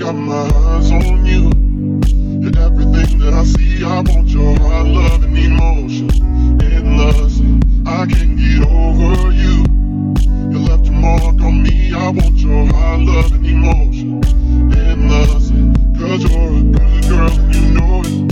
got my eyes on you. You're everything that I see. I want your heart, love, and emotion. endless. I can't get over you. You left your mark on me. I want your heart, love, and emotion. And cause you're a good girl, and you know it.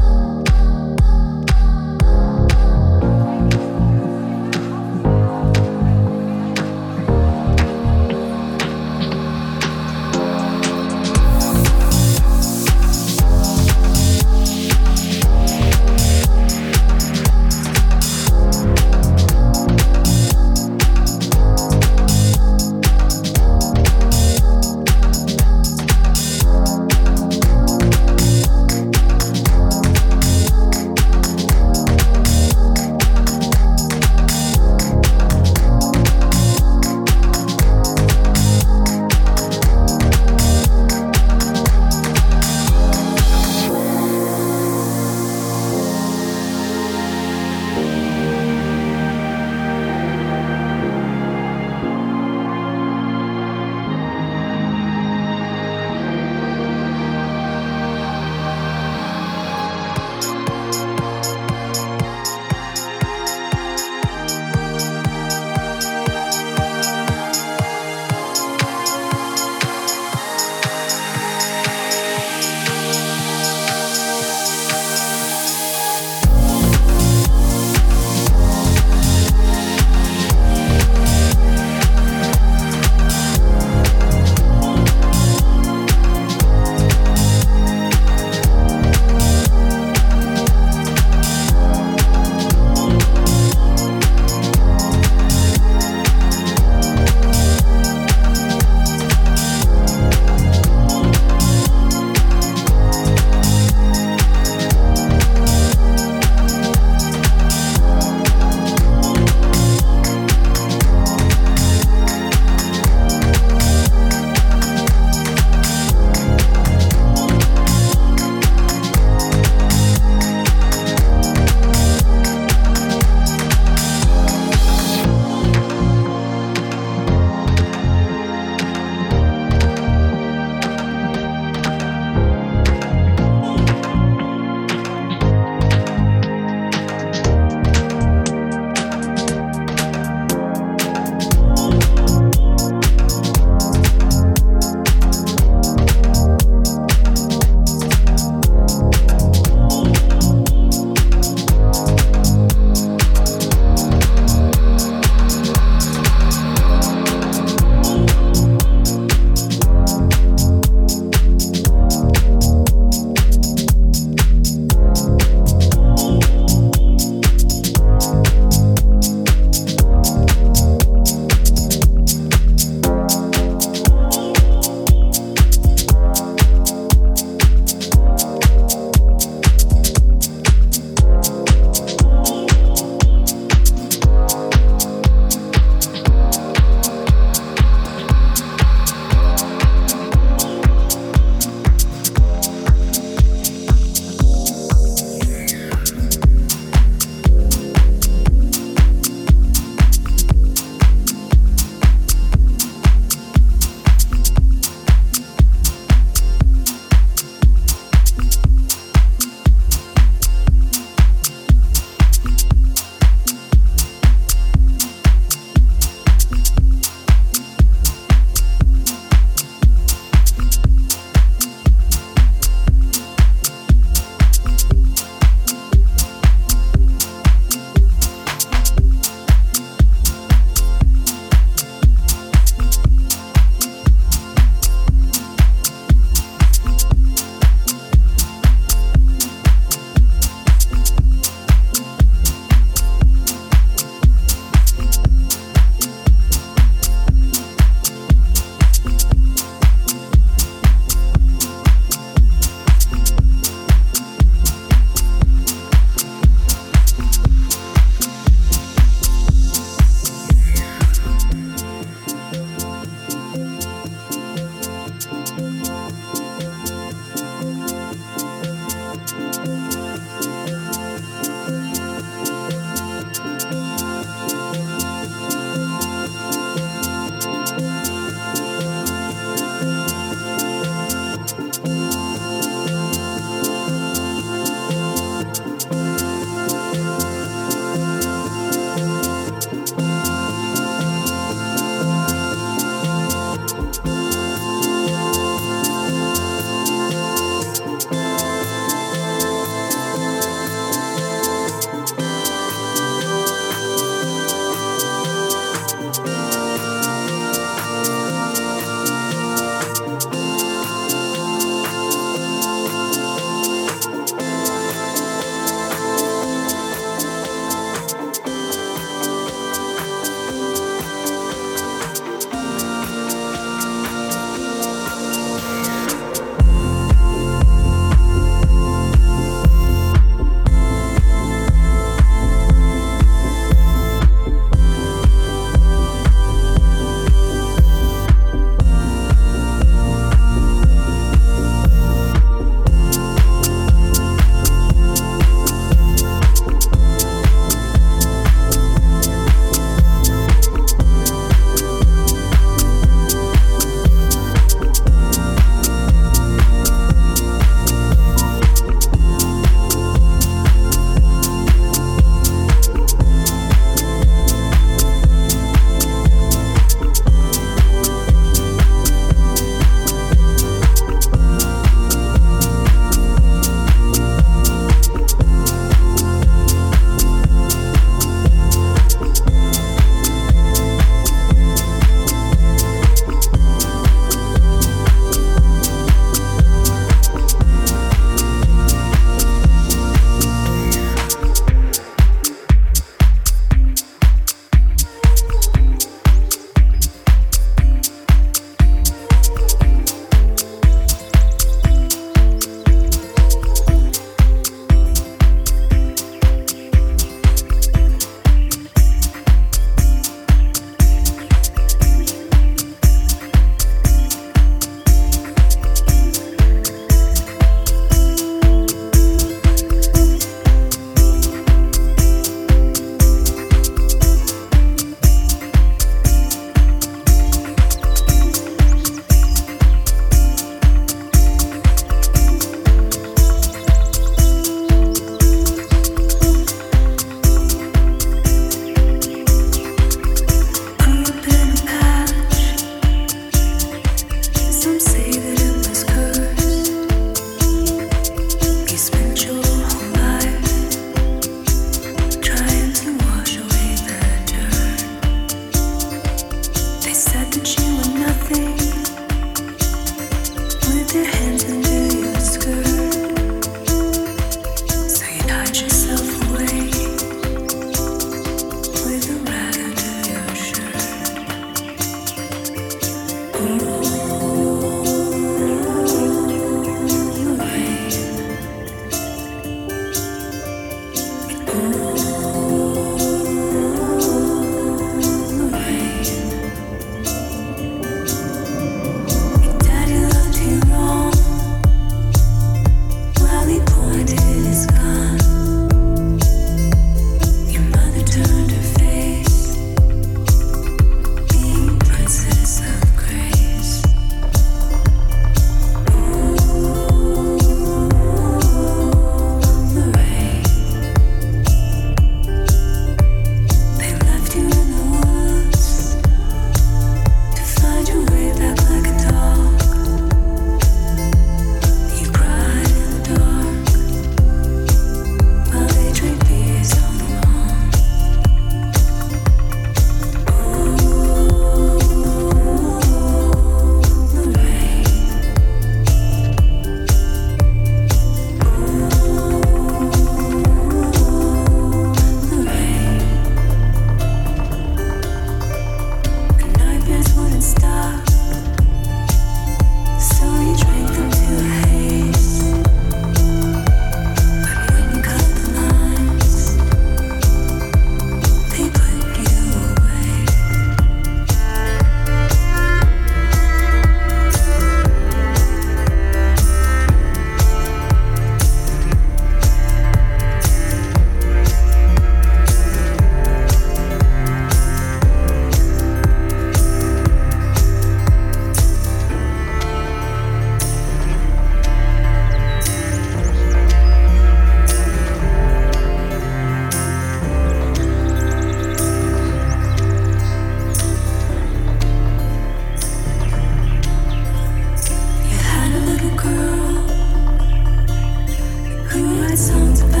sounds about